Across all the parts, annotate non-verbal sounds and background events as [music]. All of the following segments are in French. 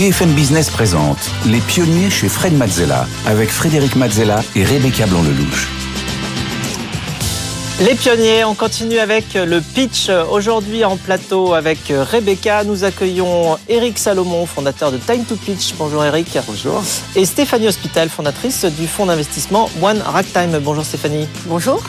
BFM Business présente Les pionniers chez Fred Mazzella avec Frédéric Mazzella et Rebecca Blanc-Lelouch. Les pionniers, on continue avec le pitch. Aujourd'hui en plateau avec Rebecca, nous accueillons Eric Salomon, fondateur de Time to Pitch. Bonjour Eric. Bonjour. Et Stéphanie Hospital, fondatrice du fonds d'investissement One Ragtime. Bonjour Stéphanie. Bonjour.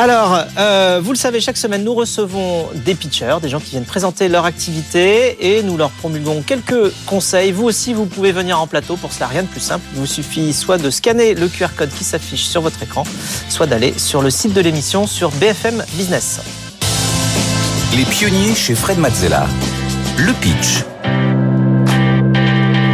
Alors, euh, vous le savez, chaque semaine, nous recevons des pitchers, des gens qui viennent présenter leur activité et nous leur promulguons quelques conseils. Vous aussi, vous pouvez venir en plateau. Pour cela, rien de plus simple. Il vous suffit soit de scanner le QR code qui s'affiche sur votre écran, soit d'aller sur le site de l'émission sur BFM Business. Les pionniers chez Fred Mazzella. Le pitch.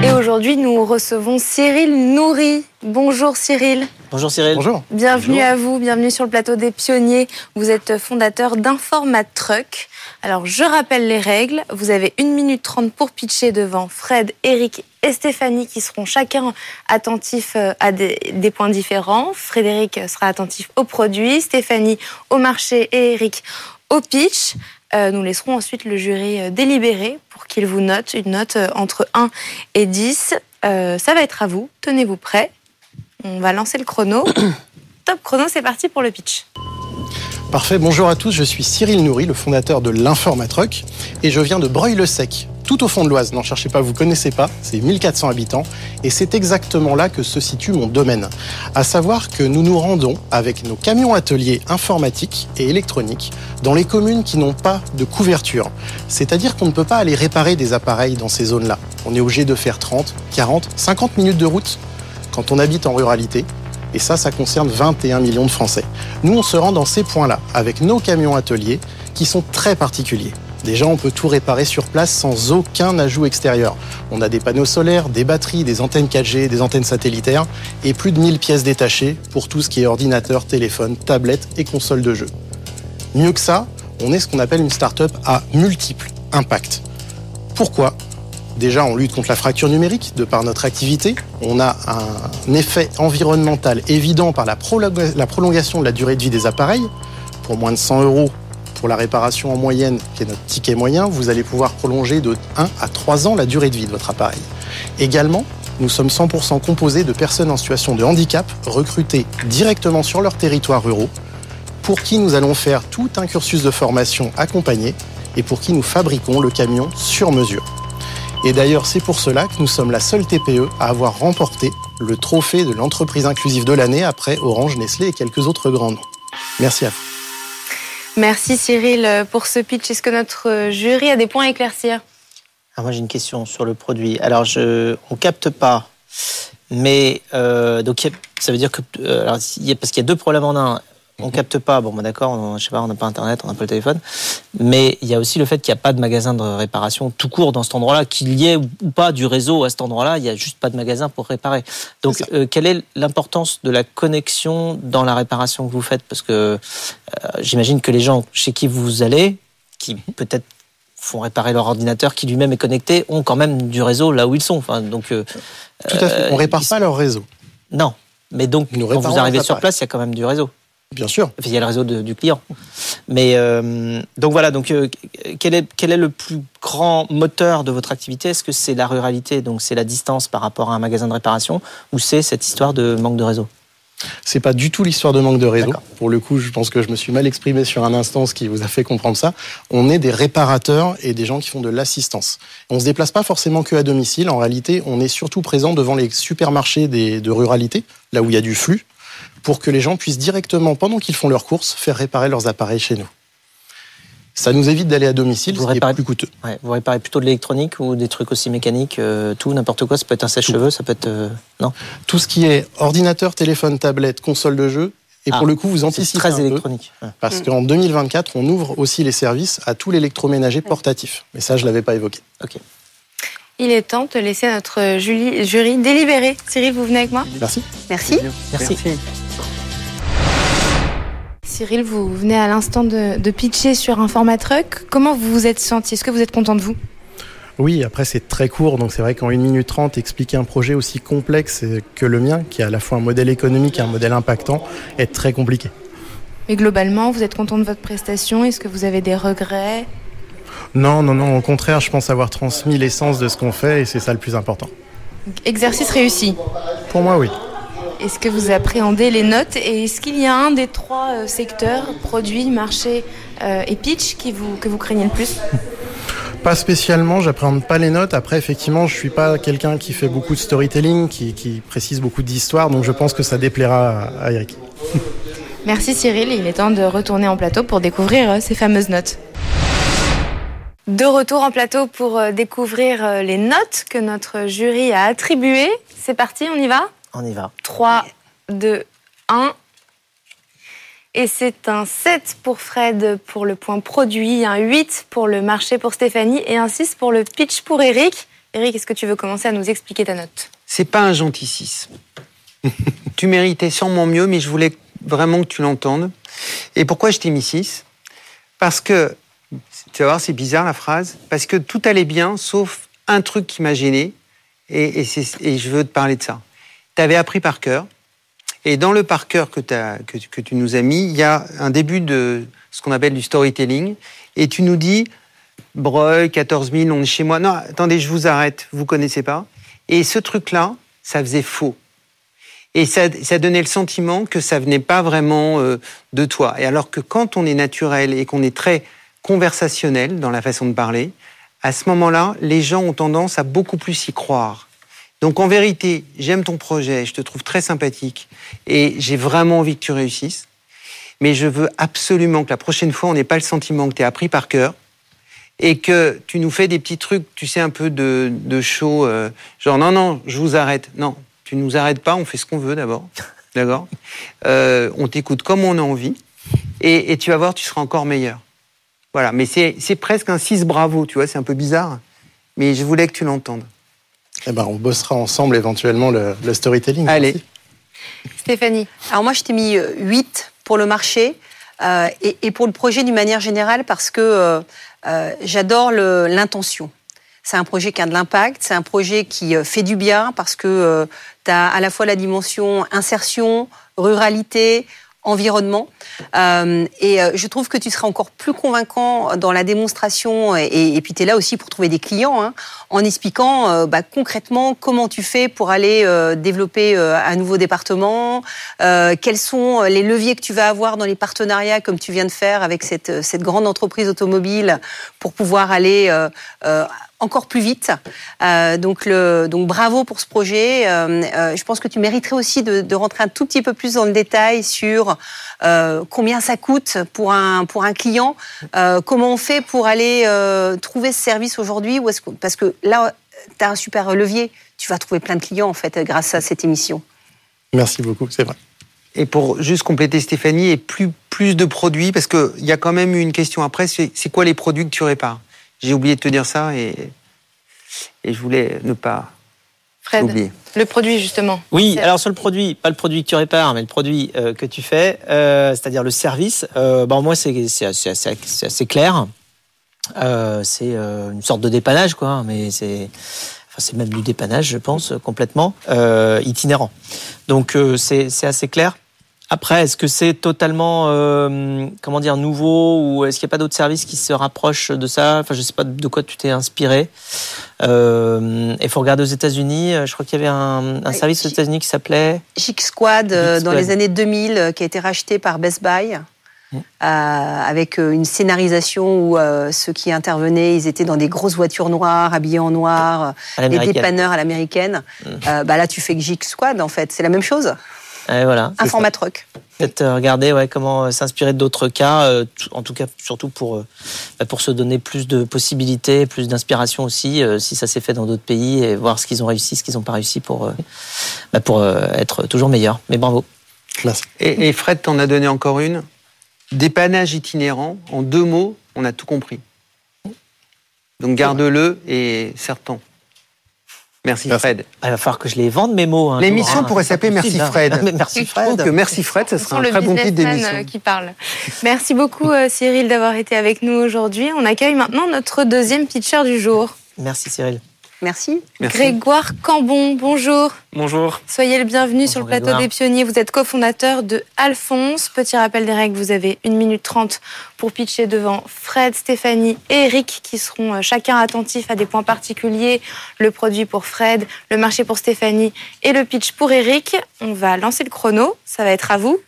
Et aujourd'hui, nous recevons Cyril Nourri. Bonjour Cyril. Bonjour Cyril. Bonjour. Bienvenue à vous, bienvenue sur le plateau des pionniers. Vous êtes fondateur d'Informatruck. Alors, je rappelle les règles. Vous avez 1 minute 30 pour pitcher devant Fred, Eric et Stéphanie qui seront chacun attentifs euh, à des, des points différents. Frédéric sera attentif au produit, Stéphanie au marché et Eric au pitch. Euh, nous laisserons ensuite le jury euh, délibérer pour qu'il vous note une note euh, entre 1 et 10. Euh, ça va être à vous. Tenez-vous prêts. On va lancer le chrono. [coughs] Top chrono, c'est parti pour le pitch. Parfait, bonjour à tous, je suis Cyril Nourri, le fondateur de l'Informatruck, et je viens de Breuil-le-Sec, tout au fond de l'Oise. N'en cherchez pas, vous connaissez pas, c'est 1400 habitants, et c'est exactement là que se situe mon domaine. À savoir que nous nous rendons avec nos camions ateliers informatiques et électroniques dans les communes qui n'ont pas de couverture. C'est-à-dire qu'on ne peut pas aller réparer des appareils dans ces zones-là. On est obligé de faire 30, 40, 50 minutes de route quand on habite en ruralité. Et ça, ça concerne 21 millions de Français. Nous, on se rend dans ces points-là avec nos camions ateliers qui sont très particuliers. Déjà, on peut tout réparer sur place sans aucun ajout extérieur. On a des panneaux solaires, des batteries, des antennes 4G, des antennes satellitaires et plus de 1000 pièces détachées pour tout ce qui est ordinateur, téléphone, tablette et console de jeu. Mieux que ça, on est ce qu'on appelle une start-up à multiples impacts. Pourquoi? Déjà, on lutte contre la fracture numérique de par notre activité. On a un effet environnemental évident par la, prolonga- la prolongation de la durée de vie des appareils. Pour moins de 100 euros pour la réparation en moyenne, qui est notre ticket moyen, vous allez pouvoir prolonger de 1 à 3 ans la durée de vie de votre appareil. Également, nous sommes 100% composés de personnes en situation de handicap recrutées directement sur leurs territoires ruraux, pour qui nous allons faire tout un cursus de formation accompagné et pour qui nous fabriquons le camion sur mesure. Et d'ailleurs, c'est pour cela que nous sommes la seule TPE à avoir remporté le trophée de l'entreprise inclusive de l'année après Orange, Nestlé et quelques autres grands noms. Merci à vous. Merci Cyril pour ce pitch. Est-ce que notre jury a des points à éclaircir? Ah, moi j'ai une question sur le produit. Alors je, on capte pas, mais euh, donc ça veut dire que euh, alors, il y a- parce qu'il y a deux problèmes en un. On capte pas, bon bah d'accord, on- je sais pas, on n'a pas internet, on n'a pas le téléphone, mais il y a aussi le fait qu'il n'y a pas de magasin de réparation tout court dans cet endroit-là, qu'il y ait ou pas du réseau à cet endroit-là, il n'y a juste pas de magasin pour réparer. Donc euh, quelle est l'importance de la connexion dans la réparation que vous faites? Parce que euh, j'imagine que les gens chez qui vous allez, qui peut-être font réparer leur ordinateur qui lui-même est connecté, ont quand même du réseau là où ils sont. Enfin, donc, euh, Tout à fait. On répare ils- pas leur réseau, non. Mais donc, Nous quand vous arrivez sur place, il y a quand même du réseau. Bien sûr. Il y a le réseau de- du client. Mais euh, donc voilà. Donc, euh, quel est quel est le plus grand moteur de votre activité? Est-ce que c'est la ruralité, donc c'est la distance par rapport à un magasin de réparation, ou c'est cette histoire de manque de réseau? C'est pas du tout l'histoire de manque de réseau. Pour le coup, je pense que je me suis mal exprimé sur un instant, ce qui vous a fait comprendre ça. On est des réparateurs et des gens qui font de l'assistance. On se déplace pas forcément que à domicile. En réalité, on est surtout présent devant les supermarchés des- de ruralité, là où il y a du flux, pour que les gens puissent directement, pendant qu'ils font leurs courses, faire réparer leurs appareils chez nous. Ça nous évite d'aller à domicile, Vous ce qui est réparez- plus coûteux. Ouais, Vous réparez plutôt de l'électronique ou des trucs aussi mécaniques, euh, tout, n'importe quoi Ça peut être un sèche-cheveux, ça peut être... euh, non? Tout ce qui est ordinateur, téléphone, tablette, console de jeu Et Ah, pour le coup, vous C'est anticipez très un peu, électronique. Ouais. parce qu'en 2024, on ouvre aussi les services à tout l'électroménager portatif. Mais ça, je l'avais pas évoqué. Il est temps de laisser notre jury, jury délibérer. Cyril, vous venez avec moi Merci. Merci. Merci. Cyril, vous venez à l'instant de, de pitcher sur un format truck. Comment vous vous êtes senti? Est-ce que vous êtes content de vous? Oui, après c'est très court, donc c'est vrai qu'en 1 minute 30, expliquer un projet aussi complexe que le mien, qui est à la fois un modèle économique et un modèle impactant, est très compliqué. Mais globalement, vous êtes content de votre prestation? Est-ce que vous avez des regrets? Non, non, non, au contraire, je pense avoir transmis l'essence de ce qu'on fait et c'est ça le plus important. Exercice réussi. Pour moi, oui. Est-ce que vous appréhendez les notes et est-ce qu'il y a un des trois euh, secteurs, produits, marché euh, et pitch, qui vous, que vous craignez le plus? Pas spécialement, j'appréhende pas les notes. Après, effectivement, je suis pas quelqu'un qui fait beaucoup de storytelling, qui, qui précise beaucoup d'histoires, donc je pense que ça déplaira à, à Eric. Merci Cyril, il est temps de retourner en plateau pour découvrir euh, ces fameuses notes. De retour en plateau pour euh, découvrir euh, les notes que notre jury a attribuées. C'est parti, on y va? On y va. 3, 2, 1. Et c'est un 7 pour Fred pour le point produit, un 8 pour le marché pour Stéphanie et un 6 pour le pitch pour Eric. Eric, est-ce que tu veux commencer à nous expliquer ta note? C'est pas un gentil 6. [laughs] tu méritais sûrement mieux, mais je voulais vraiment que tu l'entendes. Et pourquoi je t'ai mis 6 Parce que, tu vas voir, c'est bizarre la phrase, parce que tout allait bien, sauf un truc qui m'a gêné, et, je veux te parler de ça. Tu avais appris par cœur, et dans le par cœur que, tu- nous as mis, il y a un début de ce qu'on appelle du storytelling, et tu nous dis, Breuil, 14 000, on est chez moi. Non, attendez, je vous arrête, vous connaissez pas. Et ce truc-là, ça faisait faux. Et ça, ça donnait le sentiment que ça venait pas vraiment euh, de toi. Et alors que quand on est naturel et qu'on est très conversationnel dans la façon de parler, à ce moment-là, les gens ont tendance à beaucoup plus y croire. Donc en vérité, j'aime ton projet, je te trouve très sympathique et j'ai vraiment envie que tu réussisses. Mais je veux absolument que la prochaine fois, on n'ait pas le sentiment que tu es appris par cœur et que tu nous fais des petits trucs, tu sais, un peu de, de show, euh, genre non, non, je vous arrête. Non, tu nous arrêtes pas, on fait ce qu'on veut d'abord. D'accord? Euh, On t'écoute comme on a envie et, et tu vas voir, tu seras encore meilleur. Voilà, mais c'est c'est presque un 6 bravo, tu vois, c'est un peu bizarre, mais je voulais que tu l'entendes. Eh ben, on bossera ensemble éventuellement le, le storytelling. Allez. Merci. Stéphanie, Alors moi, je t'ai mis euh, 8 pour le marché euh, et, et pour le projet d'une manière générale parce que euh, euh, j'adore l'intention. C'est un projet qui a de l'impact, c'est un projet qui euh, fait du bien parce que tu as à la fois la dimension insertion, ruralité, environnement. Euh, et euh, je trouve que tu seras encore plus convaincant dans la démonstration et, et puis tu es là aussi pour trouver des clients hein, en expliquant euh, bah, concrètement comment tu fais pour aller euh, développer euh, un nouveau département, quels sont les leviers que tu vas avoir dans les partenariats comme tu viens de faire avec cette, cette grande entreprise automobile pour pouvoir aller encore plus vite. Euh, donc, le, donc bravo pour ce projet. Euh, euh, je pense que tu mériterais aussi de, de rentrer un tout petit peu plus dans le détail sur euh, combien ça coûte pour un, pour un client, euh, comment on fait pour aller euh, trouver ce service aujourd'hui, ou est-ce que- parce que là, tu as un super levier, tu vas trouver plein de clients en fait grâce à cette émission. Merci beaucoup, c'est vrai. Et pour juste compléter Stéphanie, et plus, plus de produits, parce qu'il y a quand même eu une question après, c'est c'est quoi les produits que tu répares? J'ai oublié de te dire ça et, et je voulais ne pas Fred, oublier. le produit justement. Oui, alors sur le produit, pas le produit que tu répares, mais le produit euh, que tu fais, euh, c'est-à-dire le service, euh, bon, moi, c'est c'est assez, assez- c'est assez clair. Euh, c'est euh, une sorte de dépannage, quoi, mais c'est. Enfin, c'est même du dépannage, je pense, complètement euh, itinérant. Donc, euh, c'est c'est assez clair. Après, est-ce que c'est totalement, euh, comment dire, nouveau ou est-ce qu'il n'y a pas d'autres services qui se rapprochent de ça? Enfin, je sais pas de quoi tu t'es inspiré. Euh, Il faut regarder aux États-Unis. euh, Je crois qu'il y avait un, service aux États-Unis qui s'appelait. Chic Squad, euh, dans les années 2000, euh, qui a été racheté par Best Buy. Mm. euh, avec une scénarisation où euh, ceux qui intervenaient, ils étaient dans des grosses voitures noires, habillés en noir, des dépanneurs à l'américaine. Mm. Euh, bah là, tu fais Geek Squad, en fait. C'est la même chose. Ouais, voilà. Un format truck. Peut-être euh, regarder ouais, comment euh, s'inspirer d'autres cas, euh, en tout cas surtout pour, euh, bah, pour se donner plus de possibilités, plus d'inspiration aussi, euh, si ça s'est fait dans d'autres pays, et voir ce qu'ils ont réussi, ce qu'ils n'ont pas réussi pour, euh, bah, pour euh, être toujours meilleurs. Mais bravo. Classe. Et, et Fred t'en a donné encore une? Dépannage itinérant, en deux mots, on a tout compris. Donc garde-le et serre-ton. Merci Merci. Fred. Ah, il va falloir que je les vende mes mots. hein, L'émission hein, pourrait s'appeler Merci hein. Fred. Merci Je trouve Fred. que Merci Fred, ce sont un le très bon titre d'émission. euh, qui parle. Merci beaucoup euh, Cyril d'avoir été avec nous aujourd'hui. On accueille maintenant notre deuxième pitcher du jour. Merci Cyril. Merci. Merci. Grégoire Cambon, bonjour. Bonjour. Soyez le bienvenu Bonjour, sur le plateau Grégoire. des pionniers. Vous êtes cofondateur de Alphonse. Petit rappel des règles, vous avez 1 minute 30 pour pitcher devant Fred, Stéphanie et Eric qui seront euh, chacun attentifs à des points particuliers. Le produit pour Fred, le marché pour Stéphanie et le pitch pour Eric. On va lancer le chrono. Ça va être à vous.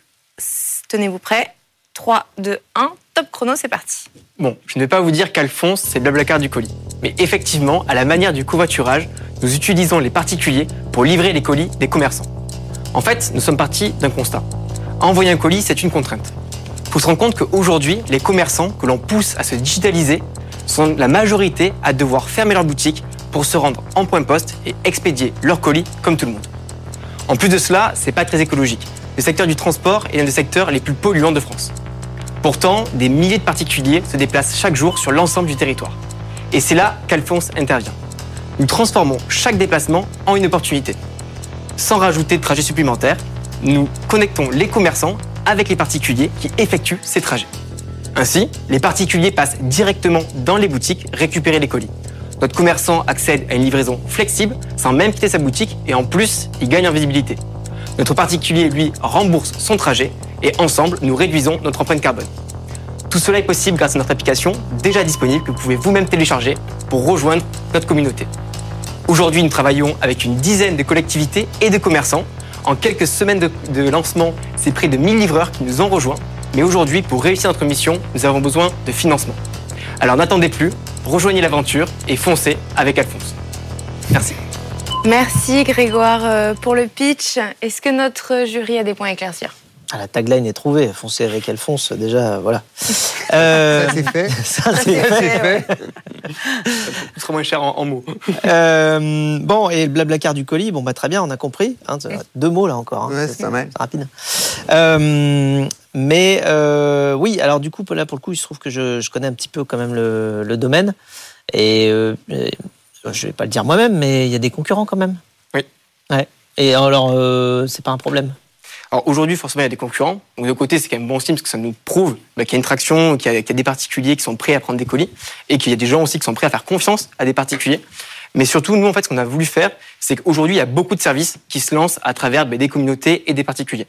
Tenez-vous prêts. 3, 2, 1. Top chrono, c'est parti. Bon, je ne vais pas vous dire qu'Alphonse, c'est Blablacar du colis. Mais effectivement, à la manière du covoiturage, nous utilisons les particuliers pour livrer les colis des commerçants. En fait, nous sommes partis d'un constat. Envoyer un colis, c'est une contrainte. Il faut se rendre compte qu'aujourd'hui, les commerçants que l'on pousse à se digitaliser sont la majorité à devoir fermer leur boutique pour se rendre en point poste et expédier leurs colis comme tout le monde. En plus de cela, c'est pas très écologique. Le secteur du transport est l'un des secteurs les plus polluants de France. Pourtant, des milliers de particuliers se déplacent chaque jour sur l'ensemble du territoire. Et c'est là qu'Alphonse intervient. Nous transformons chaque déplacement en une opportunité. Sans rajouter de trajets supplémentaires, nous connectons les commerçants avec les particuliers qui effectuent ces trajets. Ainsi, les particuliers passent directement dans les boutiques récupérer les colis. Notre commerçant accède à une livraison flexible sans même quitter sa boutique et en plus, il gagne en visibilité. Notre particulier, lui, rembourse son trajet et ensemble, nous réduisons notre empreinte carbone. Tout cela est possible grâce à notre application déjà disponible que vous pouvez vous-même télécharger pour rejoindre notre communauté. Aujourd'hui, nous travaillons avec une dizaine de collectivités et de commerçants. En quelques semaines de, lancement, c'est près de 1000 livreurs qui nous ont rejoints. Mais aujourd'hui, pour réussir notre mission, nous avons besoin de financement. Alors n'attendez plus, rejoignez l'aventure et foncez avec Alphonse. Merci. Merci Grégoire euh, pour le pitch. Est-ce que notre jury a des points à éclaircir? Ah, la tagline est trouvée. Foncez avec Alphonse, déjà, voilà. [laughs] Euh, Ça, c'est fait. [laughs] ça, c'est Ça, fait. c'est fait. Ce sera moins cher en, en mots. Euh, bon, et le blablacar du colis, bon, bah, très bien, on a compris. hein, deux mots là encore. hein, Ouais, c'est pas mal. rapide. Euh, mais euh, oui, alors du coup, là pour le coup, il se trouve que je, je connais un petit peu quand même le, le domaine. Et euh, euh, je vais pas le dire moi-même, mais il y a des concurrents quand même. Oui. Ouais. Et alors, euh, c'est pas un problème? Alors aujourd'hui, forcément, il y a des concurrents. Donc de côté, c'est quand même bon signe parce que ça nous prouve bah, qu'il y a une traction, qu'il y, a qu'il y a des particuliers qui sont prêts à prendre des colis et qu'il y a des gens aussi qui sont prêts à faire confiance à des particuliers. Mais surtout, nous, en fait, ce qu'on a voulu faire, c'est qu'aujourd'hui, il y a beaucoup de services qui se lancent à travers bah, des communautés et des particuliers.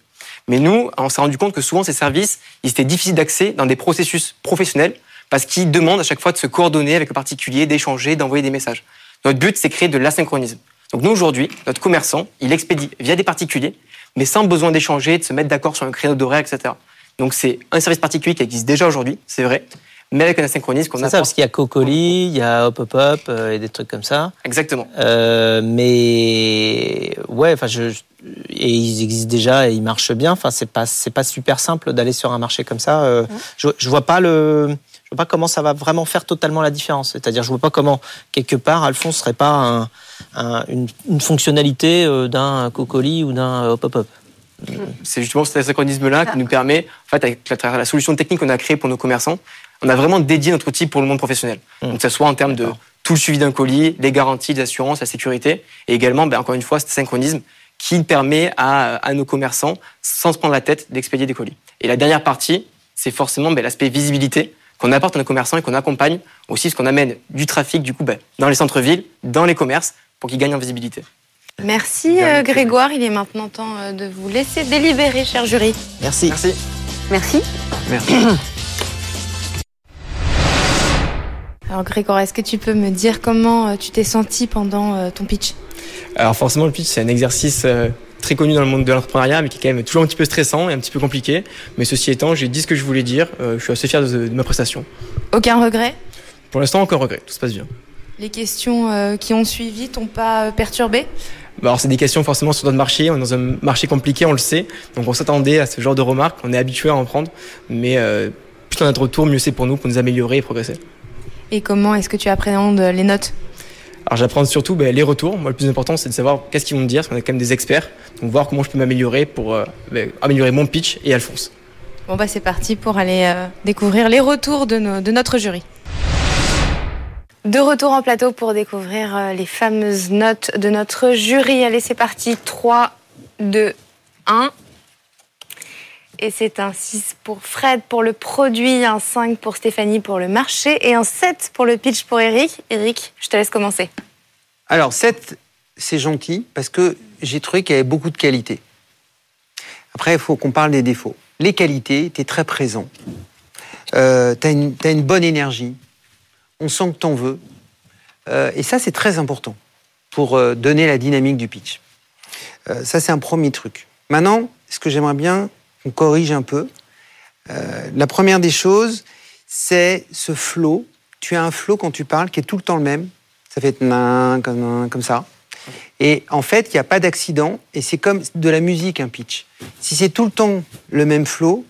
Mais nous, on s'est rendu compte que souvent, ces services, ils étaient difficiles d'accès dans des processus professionnels parce qu'ils demandent à chaque fois de se coordonner avec le particulier, d'échanger, d'envoyer des messages. Notre but, c'est créer de l'asynchronisme. Donc nous, aujourd'hui, notre commerçant, il expédie via des particuliers, mais sans besoin d'échanger, de se mettre d'accord sur un créneau d'horaire, etc. Donc c'est un service particulier qui existe déjà aujourd'hui, c'est vrai, mais avec un asynchronisme qu'on C'est a ça, parce qu'il y a Cocoli, il y a Hop Hop Hop euh, et des trucs comme ça. Exactement. Euh, mais ouais, enfin, je, et ils existent déjà et ils marchent bien. Enfin, c'est pas, c'est pas super simple d'aller sur un marché comme ça. Euh, je, je vois pas le, je vois pas comment ça va vraiment faire totalement la différence. C'est-à-dire, je vois pas comment quelque part Alphonse serait pas un, un- une, une fonctionnalité euh, d'un Cocoli ou d'un Hop Hop. C'est justement cet asynchronisme-là qui nous permet, en fait, avec la, travers la solution technique qu'on a créée pour nos commerçants, on a vraiment dédié notre outil pour le monde professionnel. Donc, que ce soit en termes de tout le suivi d'un colis, les garanties, les assurances, la sécurité, et également, ben, encore une fois, cet asynchronisme qui permet à, à nos commerçants, sans se prendre la tête, d'expédier des colis. Et la dernière partie, c'est forcément ben, l'aspect visibilité qu'on apporte à nos commerçants et qu'on accompagne aussi, ce qu'on amène du trafic, du coup, ben, dans les centres-villes, dans les commerces, pour qu'ils gagnent en visibilité. Merci euh, Grégoire. Il est maintenant temps euh, de vous laisser délibérer, cher jury. Merci. Merci. Merci. Merci. [coughs] Alors Grégoire, est-ce que tu peux me dire comment euh, tu t'es senti pendant euh, ton pitch? Alors forcément, le pitch, c'est un exercice euh, très connu dans le monde de l'entrepreneuriat, mais qui est quand même toujours un petit peu stressant et un petit peu compliqué. Mais ceci étant, j'ai dit ce que je voulais dire. Euh, je suis assez fier de, de ma prestation. Aucun regret? Pour l'instant, aucun regret. Tout se passe bien. Les questions euh, qui ont suivi t'ont pas euh, perturbé? Bah, alors, c'est des questions forcément sur notre marché. On est dans un marché compliqué, on le sait. Donc, on s'attendait à ce genre de remarques. On est habitué à en prendre. Mais euh, plus on a de retour, mieux c'est pour nous, pour nous améliorer et progresser. Et comment est-ce que tu appréhendes les notes? Alors j'apprends surtout ben, les retours. Moi, le plus important, c'est de savoir qu'est-ce qu'ils vont me dire, parce qu'on est quand même des experts. Donc voir comment je peux m'améliorer pour euh, ben, améliorer mon pitch et Alphonse. Bon bah c'est parti pour aller euh, découvrir les retours de, nos- de notre jury. De retour en plateau pour découvrir euh, les fameuses notes de notre jury. Allez, c'est parti. 3, 2, 1. Et c'est un 6 pour Fred pour le produit, un 5 pour Stéphanie pour le marché et un 7 pour le pitch pour Eric. Eric, je te laisse commencer. Alors, 7, c'est gentil parce que j'ai trouvé qu'il y avait beaucoup de qualités. Après, il faut qu'on parle des défauts. Les qualités, tu es très présent. Euh, tu as, une bonne énergie. On sent que tu en veux. Euh, et ça, c'est très important pour euh, donner la dynamique du pitch. Ça, c'est un premier truc. Maintenant, ce que j'aimerais bien qu'on corrige un peu, euh, la première des choses, c'est ce flow. Tu as un flow quand tu parles qui est tout le temps le même. Ça fait nan, comme, comme ça. Et en fait, il n'y a pas d'accident. Et c'est comme de la musique, un pitch. Si c'est tout le temps le même flow,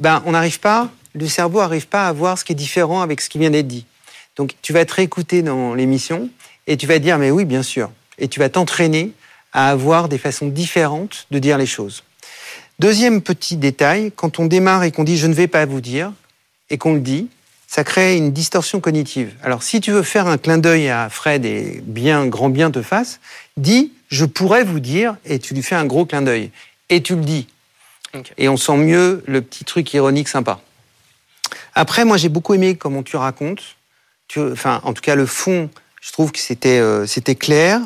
ben, on n'arrive pas, le cerveau n'arrive pas à voir ce qui est différent avec ce qui vient d'être dit. Donc, tu vas te réécouter dans l'émission et tu vas dire, mais oui, bien sûr. Et tu vas t'entraîner à avoir des façons différentes de dire les choses. Deuxième petit détail, quand on démarre et qu'on dit je ne vais pas vous dire, et qu'on le dit, ça crée une distorsion cognitive. Alors si tu veux faire un clin d'œil à Fred et bien, grand bien te fasse, dis je pourrais vous dire, et tu lui fais un gros clin d'œil. Et tu le dis. Et on sent mieux le petit truc ironique sympa. Après, moi j'ai beaucoup aimé comment tu racontes. Tu, enfin, en tout cas, le fond, je trouve que c'était euh, c'était clair.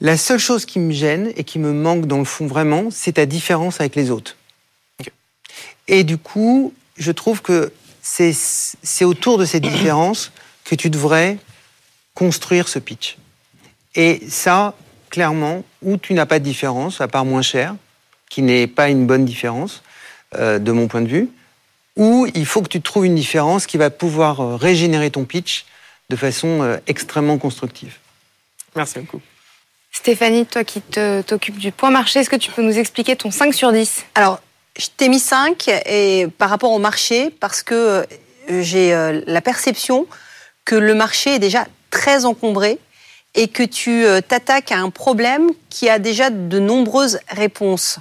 La seule chose qui me gêne et qui me manque dans le fond vraiment, c'est ta différence avec les autres. Et du coup, je trouve que c'est autour de cette différence que tu devrais construire ce pitch. Et ça, clairement, où tu n'as pas de différence, à part moins cher, qui n'est pas une bonne différence euh, de mon point de vue, ou il faut que tu trouves une différence qui va pouvoir euh, régénérer ton pitch de façon euh, extrêmement constructive. Merci beaucoup. Stéphanie, toi qui t'occupes du point marché, est-ce que tu peux nous expliquer ton 5 sur 10 Alors, je t'ai mis 5 et par rapport au marché, parce que euh, j'ai euh, la perception que le marché est déjà très encombré et que tu euh, t'attaques à un problème qui a déjà de nombreuses réponses.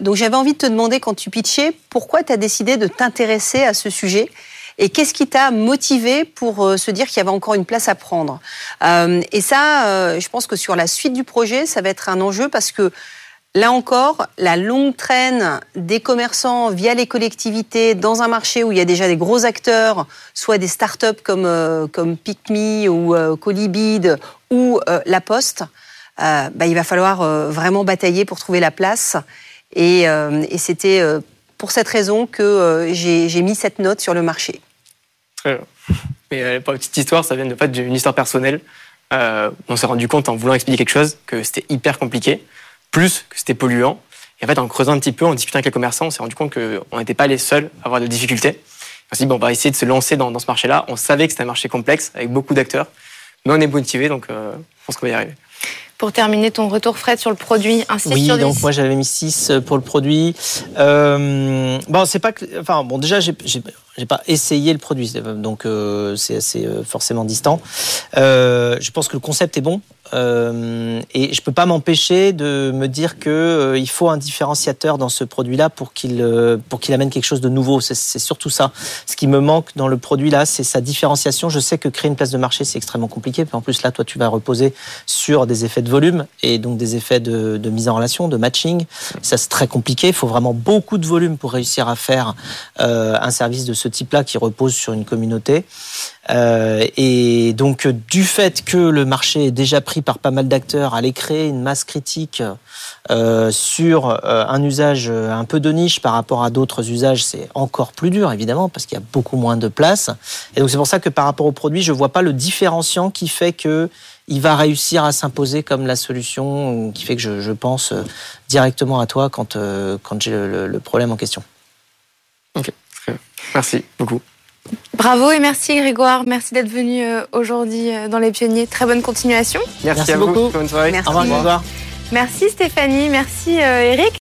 Donc j'avais envie de te demander quand tu pitchais, pourquoi tu as décidé de t'intéresser à ce sujet? Et qu'est-ce qui t'a motivé pour euh, se dire qu'il y avait encore une place à prendre Euh, Et ça, euh, je pense que sur la suite du projet, ça va être un enjeu parce que Là encore, la longue traîne des commerçants via les collectivités dans un marché où il y a déjà des gros acteurs, soit des startups comme, comme PicMe ou Colibid ou La Poste, bah, il va falloir vraiment batailler pour trouver la place. Et, et c'était pour cette raison que j'ai mis cette note sur le marché. Bien. Mais euh, pour la petite histoire, ça vient de fait d'une histoire personnelle. Euh, on s'est rendu compte en voulant expliquer quelque chose que c'était hyper compliqué, plus que c'était polluant. Et en fait, en creusant un petit peu, en discutant avec les commerçants, on s'est rendu compte qu'on n'était pas les seuls à avoir des difficultés. On s'est dit, on va essayer de se lancer dans, dans ce marché-là. On savait que c'était un marché complexe, avec beaucoup d'acteurs, mais on est motivé, donc euh, je pense qu'on va y arriver. Pour terminer ton retour, Fred, sur le produit, un 6 Oui, sur 10 donc moi j'avais mis 6 pour le produit. Euh, bon, c'est pas que. Enfin, bon, déjà, j'ai j'ai- pas essayé le produit, donc euh, c'est assez euh, forcément distant. Euh, je pense que le concept est bon. Euh, et je peux pas m'empêcher de me dire que euh, il faut un différenciateur dans ce produit-là pour qu'il euh, pour qu'il amène quelque chose de nouveau. C'est- surtout ça. Ce qui me manque dans le produit là, c'est sa différenciation. Je sais que créer une place de marché c'est extrêmement compliqué. En plus là, toi, tu vas reposer sur des effets de volume et donc des effets de, mise en relation, de matching. Ça c'est très compliqué. Il faut vraiment beaucoup de volume pour réussir à faire un service de ce type-là qui repose sur une communauté. Euh, et donc, du fait que le marché est déjà pris par pas mal d'acteurs, aller créer une masse critique euh, sur euh, un usage un peu de niche par rapport à d'autres usages, c'est encore plus dur, évidemment, parce qu'il y a beaucoup moins de place. Et donc, c'est pour ça que par rapport au produit, je vois pas le différenciant qui fait que il va réussir à s'imposer comme la solution qui fait que je, pense directement à toi quand, quand j'ai le problème en question. Ok, très bien. Merci beaucoup. Bravo et merci Grégoire, merci d'être venu euh, aujourd'hui euh, dans Les Pionniers. Très bonne continuation. Merci, Merci à vous. beaucoup. Bonne soirée. Merci. Au revoir, Grégoire. Merci Stéphanie, merci euh, Eric.